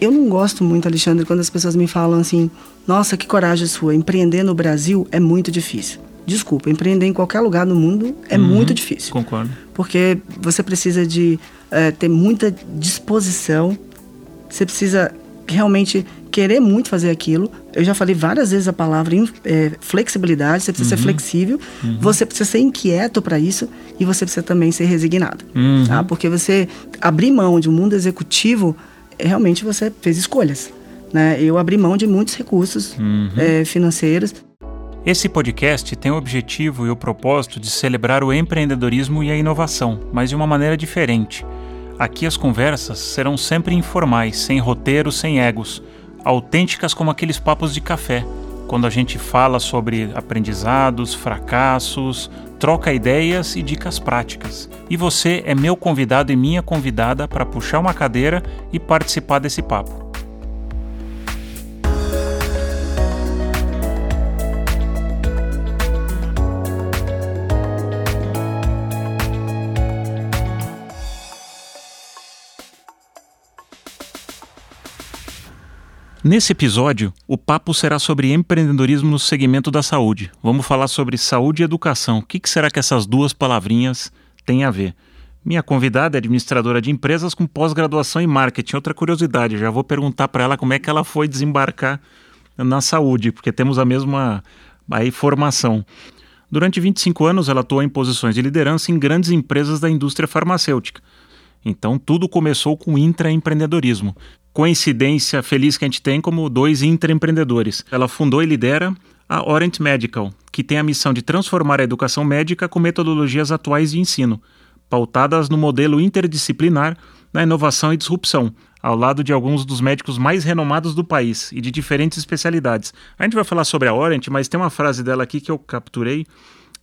Eu não gosto muito, Alexandre, quando as pessoas me falam assim: nossa, que coragem sua, empreender no Brasil é muito difícil. Desculpa, empreender em qualquer lugar do mundo é uhum, muito difícil. Concordo. Porque você precisa de é, ter muita disposição, você precisa realmente querer muito fazer aquilo. Eu já falei várias vezes a palavra é, flexibilidade, você precisa uhum. ser flexível, uhum. você precisa ser inquieto para isso e você precisa também ser resignado. Uhum. Tá? Porque você abrir mão de um mundo executivo, realmente você fez escolhas. Né? Eu abri mão de muitos recursos uhum. é, financeiros. Esse podcast tem o objetivo e o propósito de celebrar o empreendedorismo e a inovação, mas de uma maneira diferente. Aqui as conversas serão sempre informais, sem roteiro, sem egos autênticas como aqueles papos de café, quando a gente fala sobre aprendizados, fracassos, troca ideias e dicas práticas. E você é meu convidado e minha convidada para puxar uma cadeira e participar desse papo. Nesse episódio, o papo será sobre empreendedorismo no segmento da saúde. Vamos falar sobre saúde e educação. O que, será que essas duas palavrinhas têm a ver? Minha convidada é administradora de empresas com pós-graduação em marketing. Outra curiosidade, já vou perguntar para ela como é que ela foi desembarcar na saúde, porque temos a mesma aí, formação. Durante 25 anos, ela atuou em posições de liderança em grandes empresas da indústria farmacêutica. Então, tudo começou com intraempreendedorismo coincidência feliz que a gente tem como dois intraempreendedores. Ela fundou e lidera a Orient Medical, que tem a missão de transformar a educação médica com metodologias atuais de ensino, pautadas no modelo interdisciplinar na inovação e disrupção, ao lado de alguns dos médicos mais renomados do país e de diferentes especialidades. A gente vai falar sobre a Orient, mas tem uma frase dela aqui que eu capturei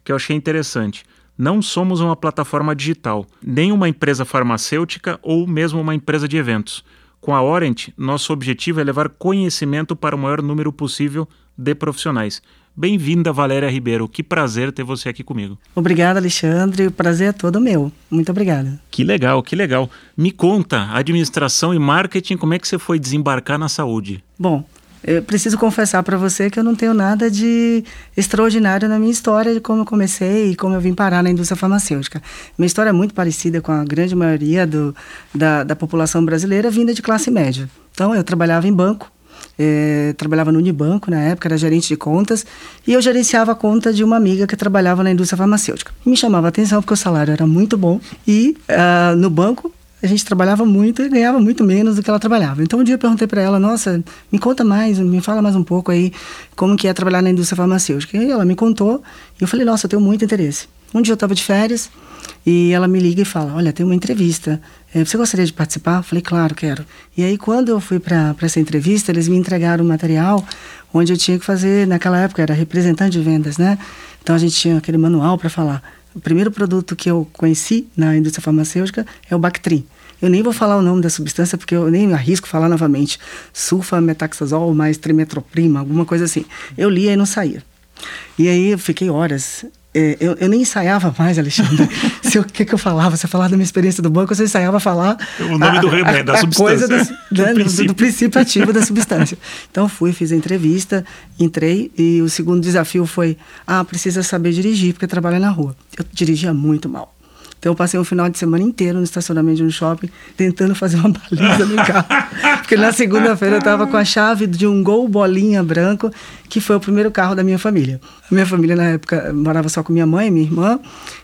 que eu achei interessante. Não somos uma plataforma digital, nem uma empresa farmacêutica ou mesmo uma empresa de eventos. Com a Orient, nosso objetivo é levar conhecimento para o maior número possível de profissionais. Bem-vinda, Valéria Ribeiro. Que prazer ter você aqui comigo. Obrigada, Alexandre. O prazer é todo meu. Muito obrigada. Que legal, que legal. Me conta, administração e marketing, como é que você foi desembarcar na saúde? Bom, eu preciso confessar para você que eu não tenho nada de extraordinário na minha história de como eu comecei e como eu vim parar na indústria farmacêutica. Minha história é muito parecida com a grande maioria do, da, da população brasileira vinda de classe média. Então, eu trabalhava em banco, é, trabalhava no Unibanco na época, era gerente de contas, e eu gerenciava a conta de uma amiga que trabalhava na indústria farmacêutica. Me chamava a atenção porque o salário era muito bom e uh, no banco a gente trabalhava muito e ganhava muito menos do que ela trabalhava. Então um dia eu perguntei para ela, nossa, me conta mais, me fala mais um pouco aí como que é trabalhar na indústria farmacêutica. E ela me contou e eu falei, nossa, eu tenho muito interesse. Um dia eu estava de férias e ela me liga e fala, olha, tem uma entrevista, eh, você gostaria de participar? Eu falei, claro, quero. E aí quando eu fui para essa entrevista, eles me entregaram um material onde eu tinha que fazer, naquela época era representante de vendas, né? Então a gente tinha aquele manual para falar o primeiro produto que eu conheci na indústria farmacêutica é o Bactrim. Eu nem vou falar o nome da substância porque eu nem arrisco falar novamente. Sulfametaxazol mais trimetroprima, alguma coisa assim. Eu li e não saía. E aí eu fiquei horas é, eu, eu, nem ensaiava mais, Alexandre. se o que, que eu falava? Se eu falava da minha experiência do banco, eu ensaiava falar. O nome a, do remédio, da substância. Coisa do, do, né, princípio. do, princípio ativo da substância. Então fui, fiz a entrevista, entrei e o segundo desafio foi: ah, precisa saber dirigir, porque trabalha na rua. Eu dirigia muito mal. Então eu passei um final de semana inteiro no estacionamento de um shopping tentando fazer uma baliza no carro. Porque na segunda-feira eu estava com a chave de um Gol bolinha branco, que foi o primeiro carro da minha família. A minha família na época morava só com minha mãe, minha irmã,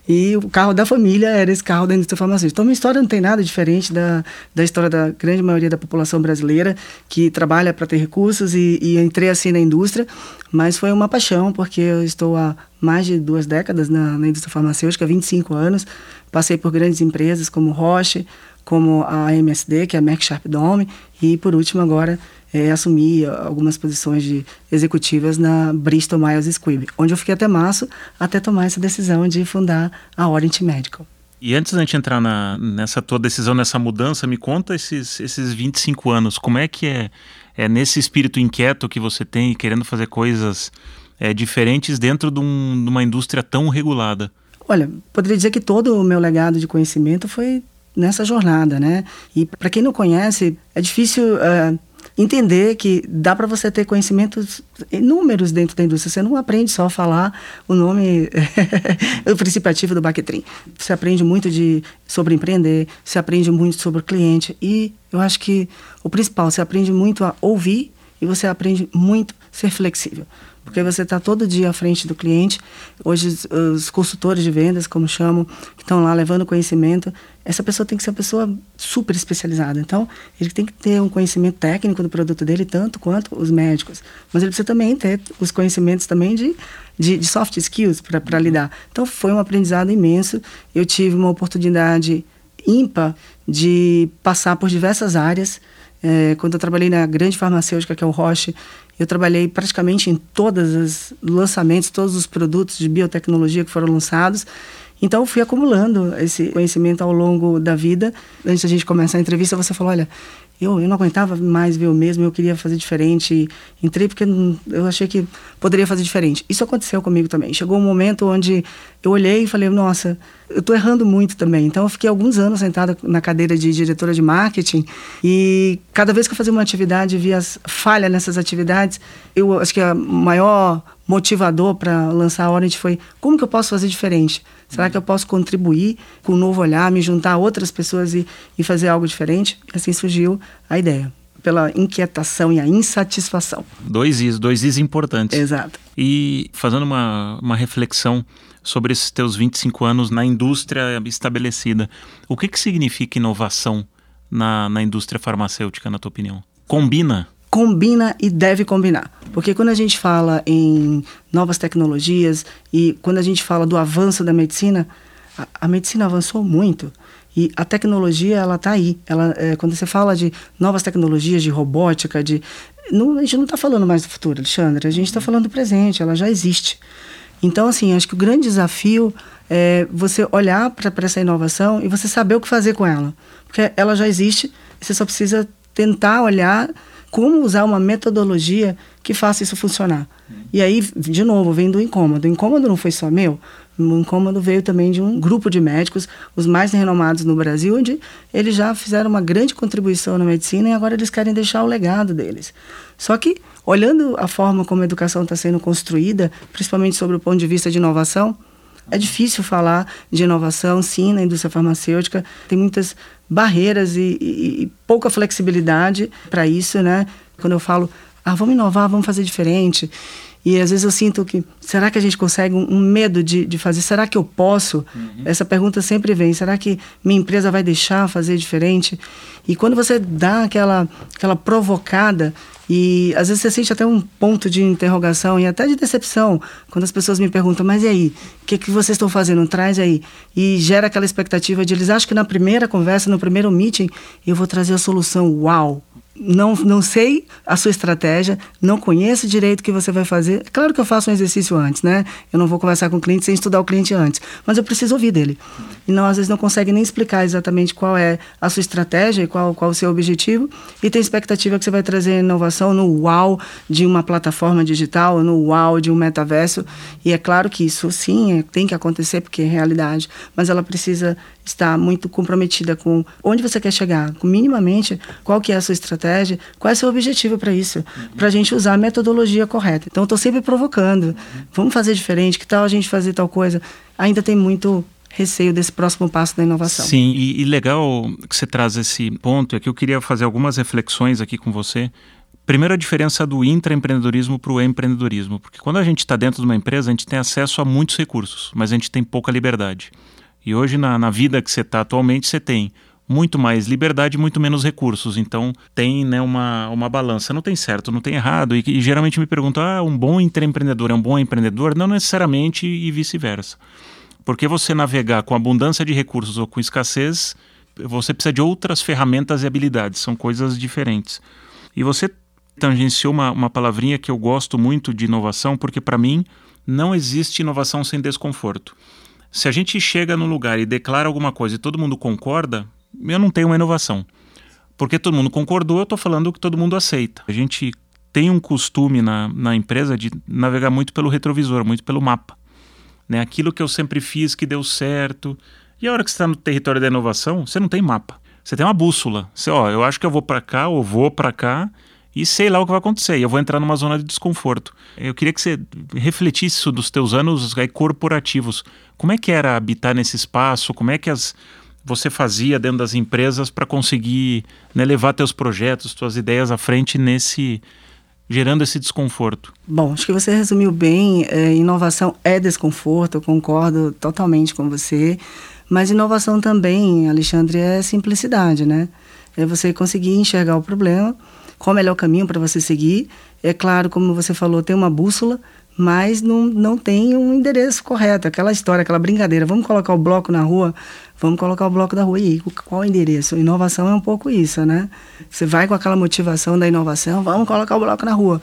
e o carro da família era esse carro da indústria farmacêutica. Então minha história não tem nada diferente da, da história da grande maioria da população brasileira que trabalha para ter recursos e, e entrei assim na indústria, mas foi uma paixão porque eu estou há mais de duas décadas na, na indústria farmacêutica, 25 anos, Passei por grandes empresas como Roche, como a MSD, que é a Merck Sharp Dome, e por último agora é, assumi algumas posições de executivas na Bristol Myers Squibb, onde eu fiquei até março, até tomar essa decisão de fundar a Orient Medical. E antes da gente entrar na, nessa tua decisão, nessa mudança, me conta esses, esses 25 anos, como é que é, é nesse espírito inquieto que você tem, querendo fazer coisas é, diferentes dentro de, um, de uma indústria tão regulada? Olha, poderia dizer que todo o meu legado de conhecimento foi nessa jornada, né? E para quem não conhece, é difícil uh, entender que dá para você ter conhecimentos inúmeros dentro da indústria. Você não aprende só a falar o nome, o princípio ativo do Bactrim. Você aprende muito de, sobre empreender, você aprende muito sobre o cliente e eu acho que o principal, você aprende muito a ouvir e você aprende muito a ser flexível porque você está todo dia à frente do cliente. Hoje, os, consultores de vendas, como chamam, que estão lá levando conhecimento, essa pessoa tem que ser uma pessoa super especializada. Então, ele tem que ter um conhecimento técnico do produto dele, tanto quanto os médicos. Mas ele precisa também ter os conhecimentos também de, de, de soft skills para lidar. Então, foi um aprendizado imenso. Eu tive uma oportunidade ímpar de passar por diversas áreas. É, quando eu trabalhei na grande farmacêutica, que é o Roche, eu trabalhei praticamente em todos os lançamentos, todos os produtos de biotecnologia que foram lançados. Então, eu fui acumulando esse conhecimento ao longo da vida. Antes da gente começar a entrevista, você falou: olha, eu, eu não aguentava mais ver o mesmo, eu queria fazer diferente. Entrei porque eu achei que poderia fazer diferente. Isso aconteceu comigo também. Chegou um momento onde eu olhei e falei: nossa, eu estou errando muito também. Então, eu fiquei alguns anos sentada na cadeira de diretora de marketing e cada vez que eu fazia uma atividade, via falha nessas atividades, eu acho que a maior motivador para lançar a Orange foi como que eu posso fazer diferente? Será que eu posso contribuir com um novo olhar, me juntar a outras pessoas e, e fazer algo diferente? E assim surgiu a ideia pela inquietação e a insatisfação. Dois is, dois is importantes. Exato. E fazendo uma, uma reflexão sobre esses teus 25 anos na indústria estabelecida, o que, que significa inovação na, na indústria farmacêutica, na tua opinião? Combina combina e deve combinar. Porque quando a gente fala em novas tecnologias e quando a gente fala do avanço da medicina, a, a medicina avançou muito. E a tecnologia, ela está aí. Ela, é, quando você fala de novas tecnologias, de robótica, de... Não, a gente não está falando mais do futuro, Alexandre. A gente está falando do presente, ela já existe. Então, assim, acho que o grande desafio é você olhar para essa inovação e você saber o que fazer com ela. Porque ela já existe, você só precisa tentar olhar como usar uma metodologia que faça isso funcionar. E aí, de novo, vem do incômodo. O incômodo não foi só meu, o incômodo veio também de um grupo de médicos, os mais renomados no Brasil, onde eles já fizeram uma grande contribuição na medicina e agora eles querem deixar o legado deles. Só que, olhando a forma como a educação está sendo construída, principalmente sobre o ponto de vista de inovação, é difícil falar de inovação, sim, na indústria farmacêutica. Tem muitas barreiras e, e, e pouca flexibilidade para isso, né? Quando eu falo, ah, vamos inovar, vamos fazer diferente. E às vezes eu sinto que, será que a gente consegue um, um medo de, de fazer? Será que eu posso? Uhum. Essa pergunta sempre vem. Será que minha empresa vai deixar fazer diferente? E quando você dá aquela, aquela provocada, e às vezes você sente até um ponto de interrogação e até de decepção quando as pessoas me perguntam, mas e aí? O que, que vocês estão fazendo? Traz aí. E gera aquela expectativa de eles acham que na primeira conversa, no primeiro meeting, eu vou trazer a solução. Uau! Não, não sei a sua estratégia, não conheço direito o que você vai fazer. Claro que eu faço um exercício antes, né? Eu não vou conversar com o cliente sem estudar o cliente antes, mas eu preciso ouvir dele. E não, às vezes não consegue nem explicar exatamente qual é a sua estratégia e qual, qual o seu objetivo, e tem expectativa que você vai trazer inovação no uau de uma plataforma digital, no uau de um metaverso. E é claro que isso sim é, tem que acontecer porque é realidade, mas ela precisa estar muito comprometida com onde você quer chegar, com minimamente qual que é a sua estratégia, qual é o seu objetivo para isso, uhum. para a gente usar a metodologia correta. Então, estou sempre provocando. Uhum. Vamos fazer diferente, que tal a gente fazer tal coisa? Ainda tem muito receio desse próximo passo da inovação. Sim, e, e legal que você traz esse ponto, é que eu queria fazer algumas reflexões aqui com você. Primeiro, a diferença do intraempreendedorismo para o empreendedorismo. Porque quando a gente está dentro de uma empresa, a gente tem acesso a muitos recursos, mas a gente tem pouca liberdade. E hoje, na, na vida que você está atualmente, você tem muito mais liberdade e muito menos recursos. Então tem né, uma, uma balança. Não tem certo, não tem errado. E, e geralmente me perguntam: ah, um bom empreendedor é um bom empreendedor? Não necessariamente e vice-versa. Porque você navegar com abundância de recursos ou com escassez, você precisa de outras ferramentas e habilidades. São coisas diferentes. E você tangenciou uma, uma palavrinha que eu gosto muito de inovação, porque para mim não existe inovação sem desconforto. Se a gente chega num lugar e declara alguma coisa e todo mundo concorda, eu não tenho uma inovação. Porque todo mundo concordou, eu estou falando o que todo mundo aceita. A gente tem um costume na, na empresa de navegar muito pelo retrovisor, muito pelo mapa. Né? Aquilo que eu sempre fiz que deu certo. E a hora que você está no território da inovação, você não tem mapa. Você tem uma bússola. Você, ó, eu acho que eu vou para cá, ou vou para cá, e sei lá o que vai acontecer. E eu vou entrar numa zona de desconforto. Eu queria que você refletisse isso dos teus anos aí, corporativos. Como é que era habitar nesse espaço? Como é que as, você fazia dentro das empresas para conseguir né, levar teus projetos, suas ideias à frente nesse gerando esse desconforto? Bom, acho que você resumiu bem. É, inovação é desconforto, eu concordo totalmente com você. Mas inovação também, Alexandre, é simplicidade, né? É você conseguir enxergar o problema, qual é o melhor caminho para você seguir. É claro, como você falou, tem uma bússola, mas não, não tem um endereço correto. Aquela história, aquela brincadeira, vamos colocar o bloco na rua, vamos colocar o bloco da rua. E qual o endereço? Inovação é um pouco isso, né? Você vai com aquela motivação da inovação, vamos colocar o bloco na rua.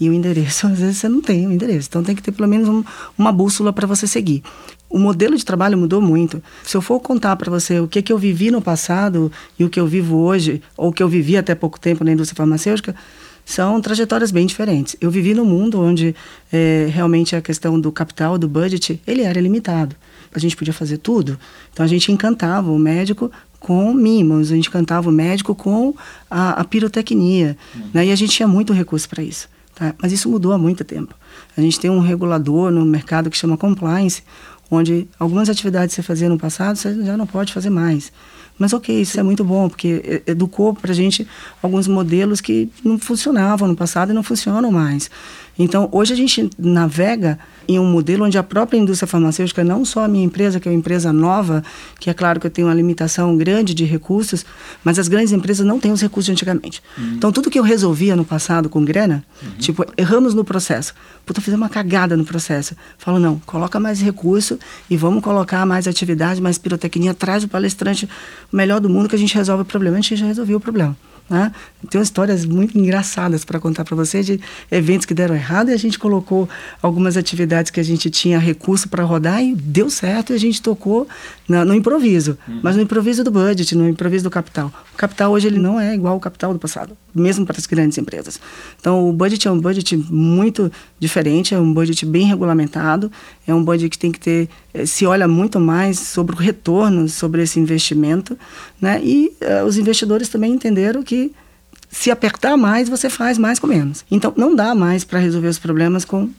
E o endereço, às vezes você não tem o endereço. Então tem que ter pelo menos um, uma bússola para você seguir. O modelo de trabalho mudou muito. Se eu for contar para você o que, que eu vivi no passado e o que eu vivo hoje, ou o que eu vivi até pouco tempo na indústria farmacêutica, são trajetórias bem diferentes. Eu vivi num mundo onde é, realmente a questão do capital, do budget, ele era limitado. A gente podia fazer tudo. Então a gente encantava o médico com mimos, a gente encantava o médico com a, a pirotecnia. Uhum. Né? E a gente tinha muito recurso para isso. Tá? Mas isso mudou há muito tempo. A gente tem um regulador no mercado que chama compliance, onde algumas atividades que você fazia no passado, você já não pode fazer mais. Mas ok, isso é muito bom, porque educou para a gente alguns modelos que não funcionavam no passado e não funcionam mais. Então, hoje a gente navega em um modelo onde a própria indústria farmacêutica, não só a minha empresa, que é uma empresa nova, que é claro que eu tenho uma limitação grande de recursos, mas as grandes empresas não têm os recursos de antigamente. Uhum. Então, tudo que eu resolvia no passado com grana, uhum. tipo, erramos no processo. Puta, fiz uma cagada no processo. Falo, não, coloca mais recurso e vamos colocar mais atividade, mais pirotecnia, traz o palestrante melhor do mundo que a gente resolve o problema. A gente já resolveu o problema. Né? Tem histórias muito engraçadas para contar para você de eventos que deram errado e a gente colocou algumas atividades que a gente tinha recurso para rodar e deu certo e a gente tocou no, no improviso, uhum. mas no improviso do budget, no improviso do capital. O capital hoje ele não é igual ao capital do passado, mesmo para as grandes empresas. Então o budget é um budget muito diferente, é um budget bem regulamentado, é um budget que tem que ter eh, se olha muito mais sobre o retorno sobre esse investimento, né? E uh, os investidores também entenderam que se apertar mais, você faz mais com menos. Então, não dá mais para resolver os problemas com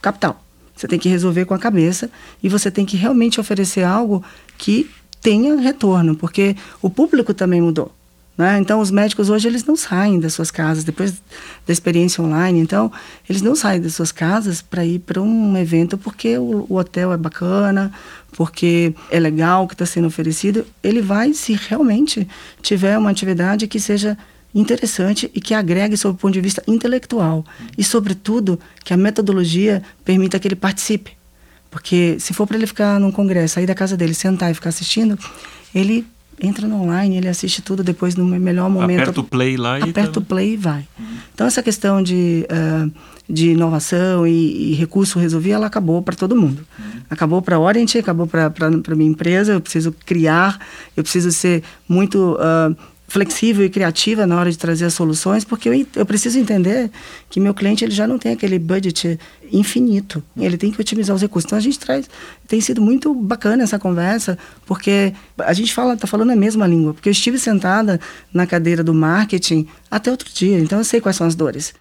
capital. Você tem que resolver com a cabeça e você tem que realmente oferecer algo que tenha retorno, porque o público também mudou. Né? Então, os médicos hoje eles não saem das suas casas depois da experiência online. Então, eles não saem das suas casas para ir para um evento porque o, o, hotel é bacana, porque é legal o que está sendo oferecido. Ele vai se realmente tiver uma atividade que seja interessante e que agregue sob o ponto de vista intelectual e, sobretudo, que a metodologia permita que ele participe. Porque se for para ele ficar num congresso, sair da casa dele, sentar e ficar assistindo, ele entra no online, ele assiste tudo depois no melhor momento. Aperta o play lá e aperta tá... o play e vai. Então essa questão de uh, de inovação e, e, recurso resolver, ela acabou para todo mundo. Acabou para a Orient, acabou para a minha empresa. Eu preciso criar, eu preciso ser muito uh, flexível e criativa na hora de trazer as soluções, porque eu, eu preciso entender que meu cliente ele já não tem aquele budget infinito, ele tem que otimizar os recursos. Então a gente traz, tem sido muito bacana essa conversa, porque a gente fala, está falando a mesma língua, porque eu estive sentada na cadeira do marketing até outro dia, então eu sei quais são as dores.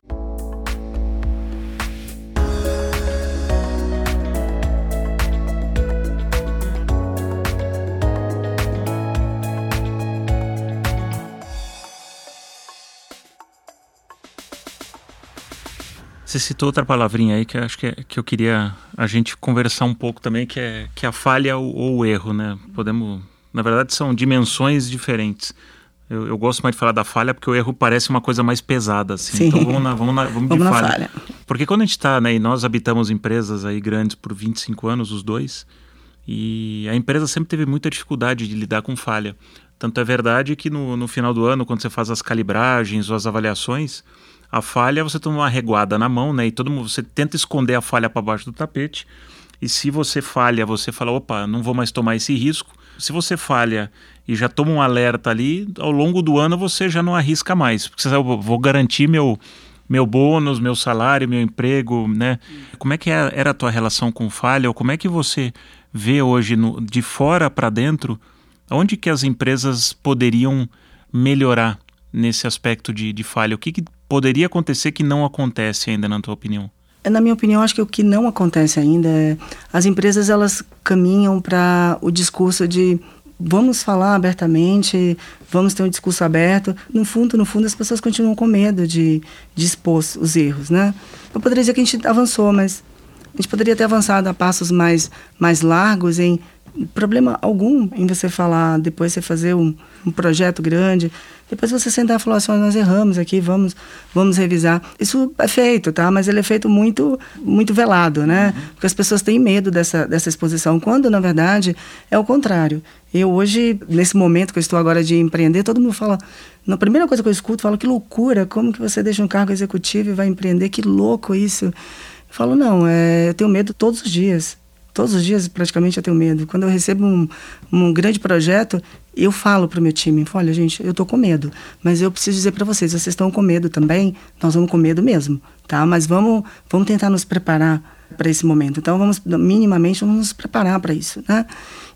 Você citou outra palavrinha aí que acho que, é, que eu queria a gente conversar um pouco também, que é, que é a falha ou, ou o erro, né? Podemos, na verdade, são dimensões diferentes. Eu, eu, gosto mais de falar da falha porque o erro parece uma coisa mais pesada, assim. Sim. Então vamos na, vamos na, vamos, vamos de falha. falha. Porque quando a gente está, né, e nós habitamos empresas aí grandes por 25 anos, os dois, e a empresa sempre teve muita dificuldade de lidar com falha. Tanto é verdade que no, no final do ano, quando você faz as calibragens ou as avaliações, a falha, você toma uma reguada na mão, né? E todo mundo, você tenta esconder a falha para baixo do tapete. E se você falha, você fala, opa, não vou mais tomar esse risco. Se você falha e já toma um alerta ali, ao longo do ano você já não arrisca mais. Porque você sabe, vou garantir meu, meu bônus, meu salário, meu emprego, né? Como é que é, era a tua relação com falha? Ou como é que você vê hoje no, de fora para dentro, onde que as empresas poderiam melhorar nesse aspecto de, de falha? O que, que poderia acontecer que não acontece ainda, na tua opinião? Na minha opinião, acho que o que não acontece ainda é as empresas elas caminham para o discurso de vamos falar abertamente, vamos ter um discurso aberto. No fundo, no fundo, as pessoas continuam com medo de, de expor os erros, né? Eu poderia dizer que a gente avançou, mas a gente poderia ter avançado a passos mais, mais largos em problema algum em você falar, depois você fazer um, um projeto grande, depois você sentar e falar assim, nós erramos aqui, vamos, vamos revisar. Isso é feito, tá? Mas ele é feito muito, muito velado, né? Uhum. Porque as pessoas têm medo dessa, dessa exposição, quando na verdade é o contrário. Eu hoje, nesse momento que eu estou agora de empreender, todo mundo fala, na primeira coisa que eu escuto, fala que loucura, como que você deixa um cargo executivo e vai empreender, que louco isso. Eu falo, não, é, eu tenho medo todos os dias. Todos os dias, praticamente, eu tenho medo. Quando eu recebo um, um grande projeto, eu falo para o meu time: olha, gente, eu estou com medo, mas eu preciso dizer para vocês: vocês estão com medo também? Nós vamos com medo mesmo, tá? Mas vamos, vamos tentar nos preparar para esse momento. Então, vamos, minimamente, vamos nos preparar para isso, né?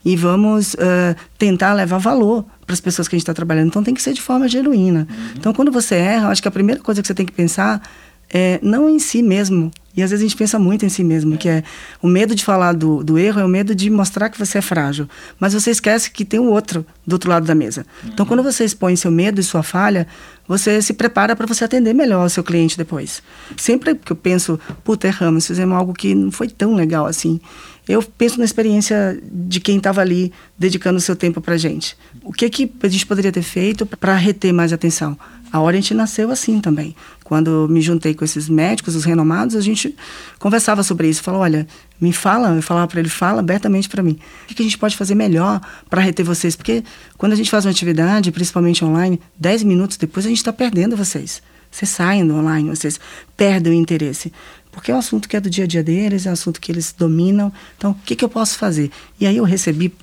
E vamos uh, tentar levar valor para as pessoas que a gente está trabalhando. Então, tem que ser de forma genuína. Uhum. Então, quando você erra, acho que a primeira coisa que você tem que pensar é não em si mesmo, e às vezes a gente pensa muito em si mesmo, que é o medo de falar do, do erro é o medo de mostrar que você é frágil. Mas você esquece que tem o outro do outro lado da mesa. Uhum. Então, quando você expõe seu medo e sua falha, você se prepara para você atender melhor o seu cliente depois. Sempre que eu penso, puta, erramos, fizemos algo que não foi tão legal assim. Eu penso na experiência de quem estava ali dedicando o seu tempo para gente. O que, que a gente poderia ter feito para reter mais atenção? A Orient nasceu assim também. Quando me juntei com esses médicos, os renomados, a gente conversava sobre isso. Falou, olha, me fala, eu falava para ele, fala abertamente para mim. O que a gente pode fazer melhor para reter vocês? Porque quando a gente faz uma atividade, principalmente online, 10 minutos depois a gente está perdendo vocês. Vocês saem do online, vocês perdem o interesse. Porque é um assunto que é do dia a dia deles, é um assunto que eles dominam. Então, o que, que eu posso fazer? E aí eu recebi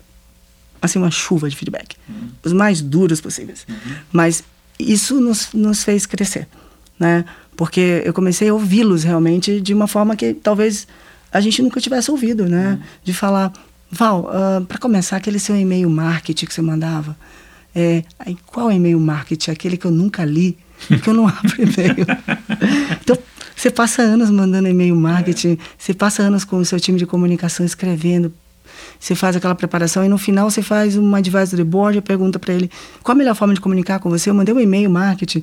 assim uma chuva de feedback, uhum. os mais duros possíveis. Uhum. Mas isso nos, nos fez crescer, né? Porque eu comecei a ouvi-los realmente de uma forma que talvez a gente nunca tivesse ouvido, né? Uhum. De falar, Val, uh, ah, para começar, aquele seu e-mail marketing que você mandava, é, aí, qual e-mail marketing? Aquele que eu nunca li, que eu não abro e-mail. então, você passa anos mandando e-mail marketing, você passa anos com o seu time de comunicação escrevendo, você faz aquela preparação e no final você faz uma advisory board e pergunta para ele qual a melhor forma de comunicar com você. Eu mandei um e-mail marketing.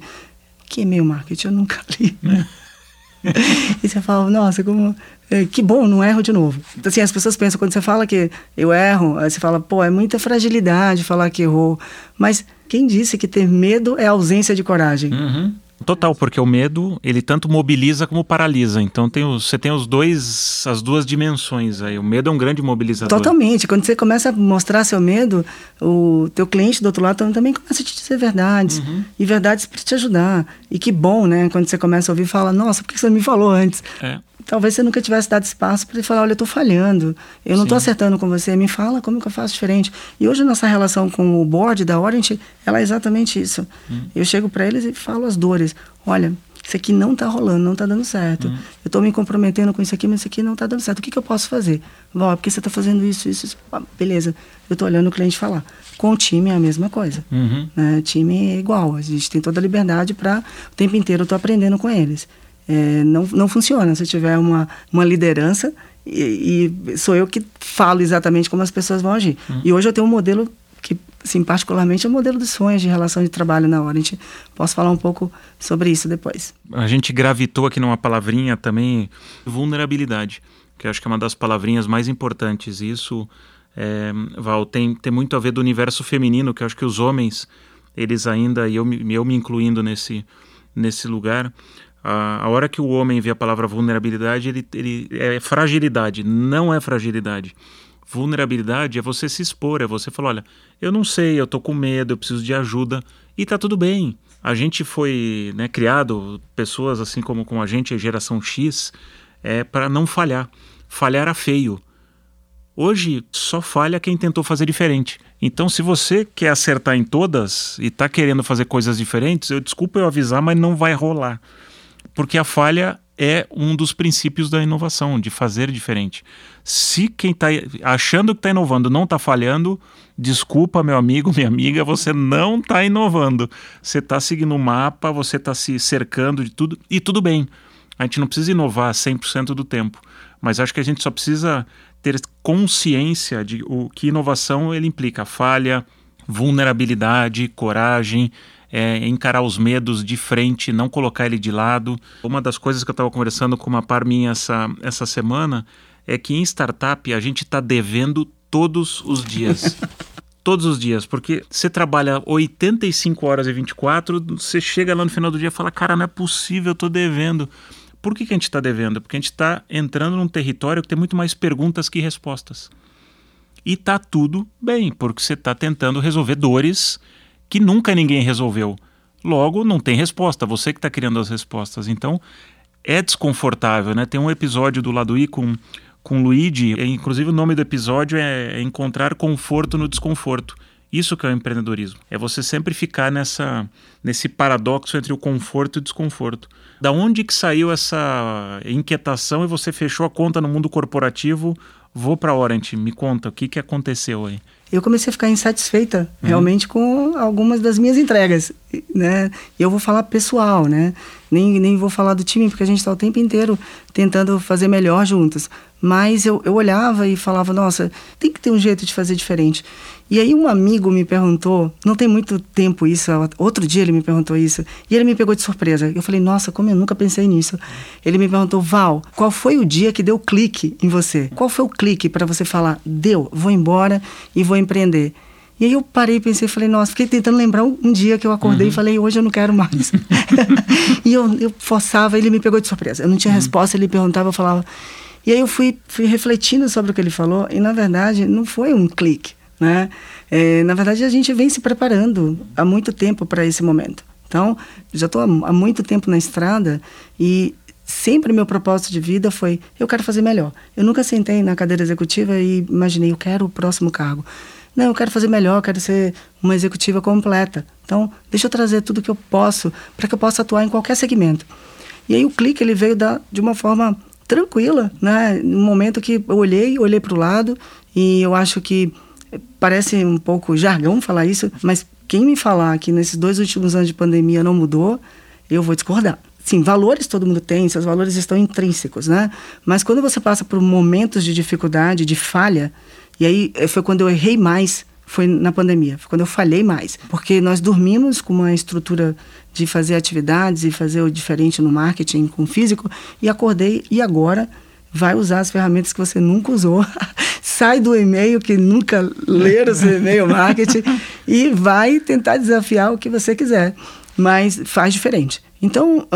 Que e-mail marketing? Eu nunca li. e você fala, nossa, como. É, que bom, não erro de novo. Então, assim, as pessoas pensam, quando você fala que eu erro, você fala, pô, é muita fragilidade falar que errou. Mas quem disse que ter medo é ausência de coragem? Uhum. Total, porque o medo, ele tanto mobiliza como paralisa. Então tem os, você tem os dois, as duas dimensões aí. O medo é um grande mobilizador. Totalmente. Quando você começa a mostrar seu medo, o teu cliente do outro lado também começa a te dizer verdades. Uhum. E verdades para te ajudar. E que bom, né? Quando você começa a ouvir, fala, nossa, por que você não me falou antes? É talvez você nunca tivesse dado espaço para ele falar, olha, eu estou falhando, eu não estou acertando com você, me fala como que eu faço diferente. E hoje a nossa relação com o board da Orient, ela é exatamente isso. Hum. Eu chego para eles e falo as dores. Olha, isso aqui não está rolando, não está dando certo. Hum. Eu estou me comprometendo com isso aqui, mas isso aqui não está dando certo. O que, que eu posso fazer? Vó, porque você está fazendo isso, isso, isso. Ah, beleza, eu estou olhando o cliente falar. Com o time é a mesma coisa. Uhum. Né? O time é igual, a gente tem toda a liberdade para o tempo inteiro eu estou aprendendo com eles é, não, não funciona. Se tiver uma, uma liderança, e, e, sou eu que falo exatamente como as pessoas vão agir. Uhum. E hoje eu tenho um modelo assim, particularmente é o modelo dos sonhos de relação de trabalho na hora. A gente posso falar um pouco sobre isso depois. A gente gravitou aqui numa palavrinha também, vulnerabilidade, que acho que é uma das palavrinhas mais importantes. Isso, é, Val, tem, tem muito a ver do universo feminino, que acho que os homens, eles ainda, e eu, eu me incluindo nesse, nesse lugar, a, a hora que o homem vê a palavra vulnerabilidade, ele, ele é fragilidade, não é fragilidade. Vulnerabilidade é você se expor, é você falar, olha, eu não sei, eu tô com medo, eu preciso de ajuda e tá tudo bem. A gente foi né, criado, pessoas assim como com a gente, a geração X, é para não falhar. Falhar era feio. Hoje só falha quem tentou fazer diferente. Então, se você quer acertar em todas e está querendo fazer coisas diferentes, eu desculpa eu avisar, mas não vai rolar porque a falha é um dos princípios da inovação, de fazer diferente. Se quem está achando que está inovando não está falhando, desculpa, meu amigo, minha amiga, você não está inovando. Você está seguindo o mapa, você está se cercando de tudo, e tudo bem. A gente não precisa inovar 100% do tempo, mas acho que a gente só precisa ter consciência de o que inovação ele implica: falha, vulnerabilidade, coragem, é, encarar os medos de frente, não colocar ele de lado. Uma das coisas que eu estava conversando com uma par minha essa, essa semana é que em startup a gente está devendo todos os dias. todos os dias, porque você trabalha 85 horas e 24, você chega lá no final do dia e fala: Cara, não é possível, eu estou devendo. Por que, que a gente está devendo? Porque a gente está entrando num território que tem muito mais perguntas que respostas. E tá tudo bem, porque você está tentando resolver dores que nunca ninguém resolveu. Logo, não tem resposta, você que está criando as respostas. Então, é desconfortável, né? Tem um episódio do lado I com, com Luigi, é, inclusive o nome do episódio é Encontrar Conforto no Desconforto. Isso que é o empreendedorismo. É você sempre ficar nessa, nesse paradoxo entre o conforto e o desconforto. Da onde que saiu essa inquietação e você fechou a conta no mundo corporativo Vou para a Orant, me conta, o que, que aconteceu aí? Eu comecei a ficar insatisfeita uhum. realmente com algumas das minhas entregas, né? Eu vou falar pessoal, né? Nem, nem vou falar do time, porque a gente está o tempo inteiro tentando fazer melhor juntos. Mas eu, eu olhava e falava, nossa, tem que ter um jeito de fazer diferente. E aí um amigo me perguntou, não tem muito tempo isso, outro dia ele me perguntou isso, e ele me pegou de surpresa. Eu falei, nossa, como eu nunca pensei nisso. Ele me perguntou, Val, qual foi o dia que deu clique em você? Qual foi o clique para você falar, deu, vou embora e vou empreender? E aí eu parei, pensei, falei, nossa, fiquei tentando lembrar um, dia que eu acordei uhum. e falei, hoje eu não quero mais. e eu, eu forçava, ele me pegou de surpresa. Eu não tinha uhum. resposta, ele perguntava, eu falava. E aí eu fui, fui refletindo sobre o que ele falou, e na verdade não foi um clique. Né? É, na verdade, a gente vem se preparando há muito tempo para esse momento. Então, já estou há muito tempo na estrada e sempre meu propósito de vida foi eu quero fazer melhor. Eu nunca sentei na cadeira executiva e imaginei eu quero o próximo cargo. Não, eu quero fazer melhor, quero ser uma executiva completa. Então, deixa eu trazer tudo que eu posso para que eu possa atuar em qualquer segmento. E aí o clique ele veio da, de uma forma tranquila, né? No momento que eu olhei, olhei para o lado e eu acho que Parece um pouco jargão falar isso, mas quem me falar que nesses dois últimos anos de pandemia não mudou, eu vou discordar. Sim, valores todo mundo tem, seus valores estão intrínsecos, né? Mas quando você passa por momentos de dificuldade, de falha, e aí eh, foi quando eu errei mais, foi na pandemia, foi quando eu falhei mais. Porque nós dormimos com uma estrutura de fazer atividades e fazer o diferente no marketing com o físico, e acordei, e agora vai usar as ferramentas que você nunca usou, sai do e-mail que nunca leram seu e-mail marketing e vai tentar desafiar o que você quiser, mas faz diferente. Então,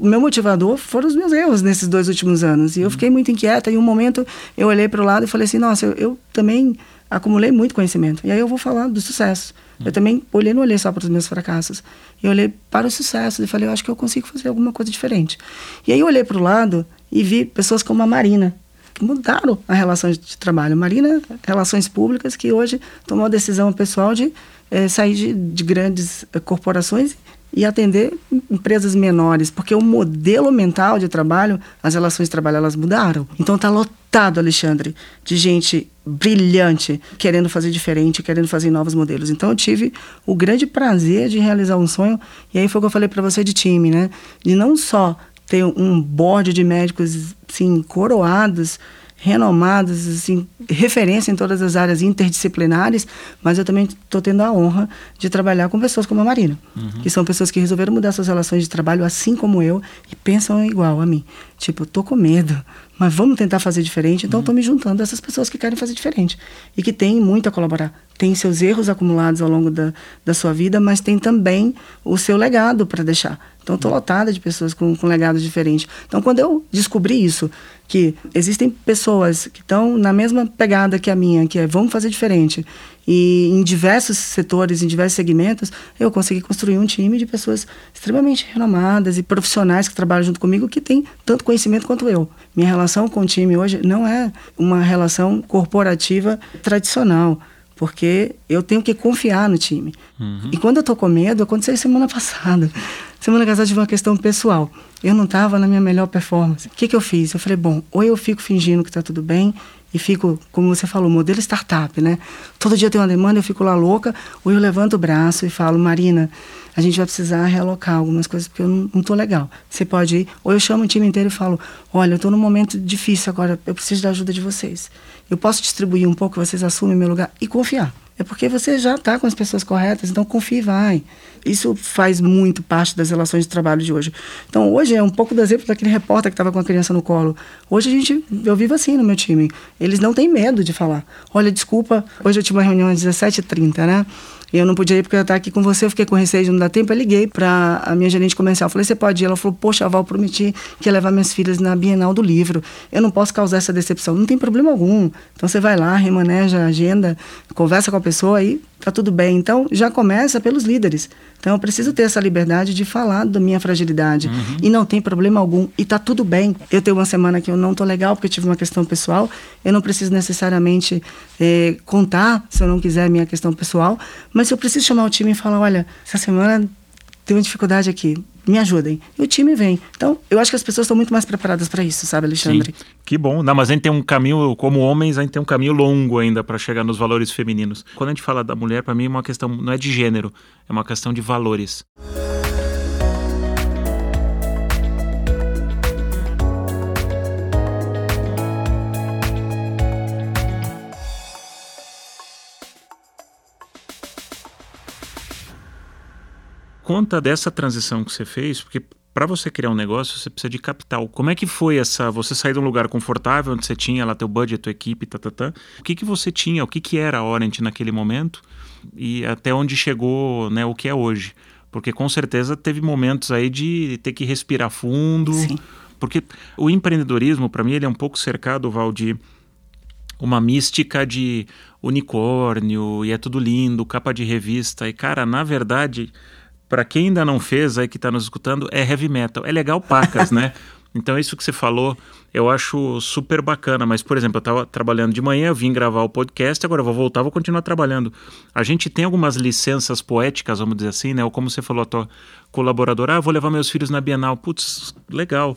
o meu motivador foram os meus erros nesses dois últimos anos e eu fiquei muito inquieta. E um momento eu olhei para o lado e falei assim: nossa, eu, eu também acumulei muito conhecimento. E aí eu vou falar do sucesso. Eu também olhei, não olhei só para os meus fracassos. Eu olhei para o sucesso e falei, eu acho que eu consigo fazer alguma coisa diferente. E aí eu olhei para o lado e vi pessoas como a Marina, que mudaram a relação de trabalho. Marina, relações públicas, que hoje tomou a decisão pessoal de é, sair de, de grandes é, corporações e atender empresas menores, porque o modelo mental de trabalho, as relações de trabalho, elas mudaram. Então está lotado, Alexandre, de gente brilhante, querendo fazer diferente, querendo fazer novos modelos. Então eu tive o grande prazer de realizar um sonho, e aí foi o que eu falei para você de time, né? De não só tem um board de médicos assim, coroados, renomados, assim, referência em todas as áreas interdisciplinares, mas eu também estou tendo a honra de trabalhar com pessoas como a Marina, uhum. que são pessoas que resolveram mudar suas relações de trabalho assim como eu e pensam igual a mim. Tipo, tô com medo, mas vamos tentar fazer diferente. Então, estou uhum. me juntando a essas pessoas que querem fazer diferente e que têm muito a colaborar. Tem seus erros acumulados ao longo da, da sua vida, mas tem também o seu legado para deixar. Então, estou lotada de pessoas com, com legados diferentes. Então, quando eu descobri isso, que existem pessoas que estão na mesma pegada que a minha, que é vamos fazer diferente, e em diversos setores, em diversos segmentos, eu consegui construir um time de pessoas extremamente renomadas e profissionais que trabalham junto comigo que têm tanto conhecimento quanto eu. Minha relação com o time hoje não é uma relação corporativa tradicional porque eu tenho que confiar no time. Uhum. E quando eu tô com medo, aconteceu semana passada. Semana passada tive uma questão pessoal. Eu não estava na minha melhor performance. O que, que eu fiz? Eu falei, bom, ou eu fico fingindo que está tudo bem e fico, como você falou, modelo startup, né? Todo dia tem uma demanda, eu fico lá louca, ou eu levanto o braço e falo, Marina, a gente vai precisar realocar algumas coisas porque eu não, tô legal. Você pode ir, ou eu chamo o time inteiro e falo, olha, eu estou num momento difícil agora, eu preciso da ajuda de vocês. Eu posso distribuir um pouco, vocês assumem meu lugar e confiar. É porque você já está com as pessoas corretas, então confie e vai. Isso faz muito parte das relações de trabalho de hoje. Então, hoje é um pouco do exemplo daquele repórter que estava com a criança no colo. Hoje a gente, eu vivo assim no meu time. Eles não têm medo de falar. Olha, desculpa, hoje eu tive uma reunião às 17h30, né? Eu não podia ir porque eu estava aqui com você, eu fiquei com receio de não dar tempo. Eu liguei para a minha gerente comercial. Falei, você pode ir? Ela falou, poxa, Val, prometi que ia levar minhas filhas na Bienal do Livro. Eu não posso causar essa decepção. Não tem problema algum. Então você vai lá, remaneja a agenda, conversa com a pessoa e tá tudo bem. Então já começa pelos líderes. Então eu preciso ter essa liberdade de falar da minha fragilidade. Uhum. E não tem problema algum. E tá tudo bem. Eu tenho uma semana que eu não tô legal porque eu tive uma questão pessoal. Eu não preciso necessariamente eh, contar, se eu não quiser, a minha questão pessoal. Mas eu preciso chamar o time e falar: olha, essa semana tem uma dificuldade aqui me ajudem. E o time vem. Então, eu acho que as pessoas estão muito mais preparadas para isso, sabe, Alexandre? Sim. Que bom. Não, mas a gente tem um caminho, como homens, a gente tem um caminho longo ainda para chegar nos valores femininos. Quando a gente fala da mulher, para mim é uma questão, não é de gênero, é uma questão de valores. Conta dessa transição que você fez, porque para você criar um negócio você precisa de capital. Como é que foi essa? Você sair de um lugar confortável onde você tinha lá teu budget, tua equipe, tá, tá, tá. O que que você tinha? O que que era a Orient naquele momento e até onde chegou, né? O que é hoje? Porque com certeza teve momentos aí de ter que respirar fundo. Sim. Porque o empreendedorismo, para mim, ele é um pouco cercado, Val, de uma mística de unicórnio e é tudo lindo, capa de revista. E, cara, na verdade, para quem ainda não fez aí que está nos escutando, é heavy metal. É legal pacas, né? Então isso que você falou, eu acho super bacana. Mas, por exemplo, eu estava trabalhando de manhã, vim gravar o podcast, agora eu vou voltar, vou continuar trabalhando. A gente tem algumas licenças poéticas, vamos dizer assim, né? Ou como você falou, a tua colaboradora, ah, vou levar meus filhos na Bienal. Putz, legal.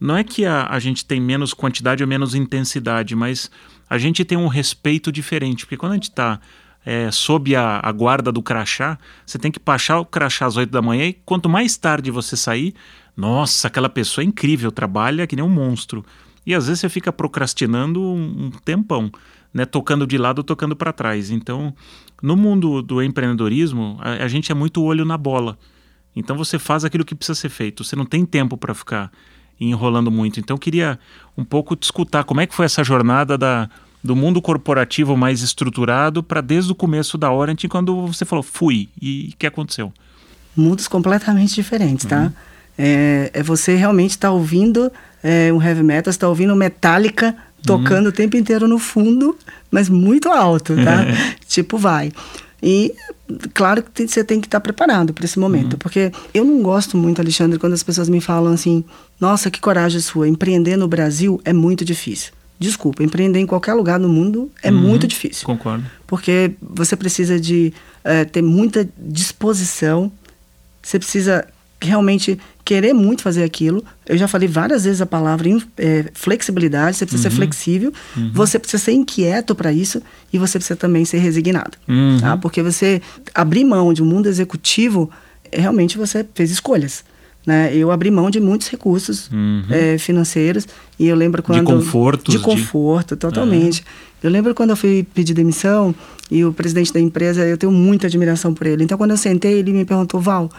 Não é que a, a gente tem menos quantidade ou menos intensidade, mas a gente tem um respeito diferente. Porque quando a gente está é, sob a, a, guarda do crachá, você tem que baixar o crachá às 8 da manhã e quanto mais tarde você sair, nossa, aquela pessoa é incrível, trabalha que nem um monstro. E às vezes você fica procrastinando um, tempão, né, tocando de lado, tocando para trás. Então, no mundo do empreendedorismo, a, a gente é muito olho na bola. Então você faz aquilo que precisa ser feito. Você não tem tempo para ficar enrolando muito. Então eu queria um pouco te escutar como é que foi essa jornada da do mundo corporativo mais estruturado para desde o começo da Orient, quando você falou, fui, e o que aconteceu? Mundos completamente diferentes, tá? Uhum. É, é, você realmente estar tá ouvindo é, um heavy metal, está ouvindo Metallica tocando uhum. o tempo inteiro no fundo, mas muito alto, tá? tipo, vai. E claro que você tem que estar tá preparado para esse momento, uhum. porque eu não gosto muito, Alexandre, quando as pessoas me falam assim: nossa, que coragem sua, empreender no Brasil é muito difícil. Desculpa, empreender em qualquer lugar no mundo é uhum, muito difícil. Concordo. Porque você precisa de é, ter muita disposição, você precisa realmente querer muito fazer aquilo. Eu já falei várias vezes a palavra é, flexibilidade, você precisa uhum, ser flexível, uhum. você precisa ser inquieto para isso e você precisa também ser resignado. Uhum. Tá? Porque você abrir mão de um mundo executivo, realmente você fez escolhas. Né? Eu abri mão de muitos recursos uhum. é, financeiros e eu lembro quando... De conforto. De conforto, de... totalmente. Uhum. Eu lembro quando eu fui pedir demissão e o presidente da empresa, eu tenho muita admiração por ele. Então, quando eu sentei, ele me perguntou, Val,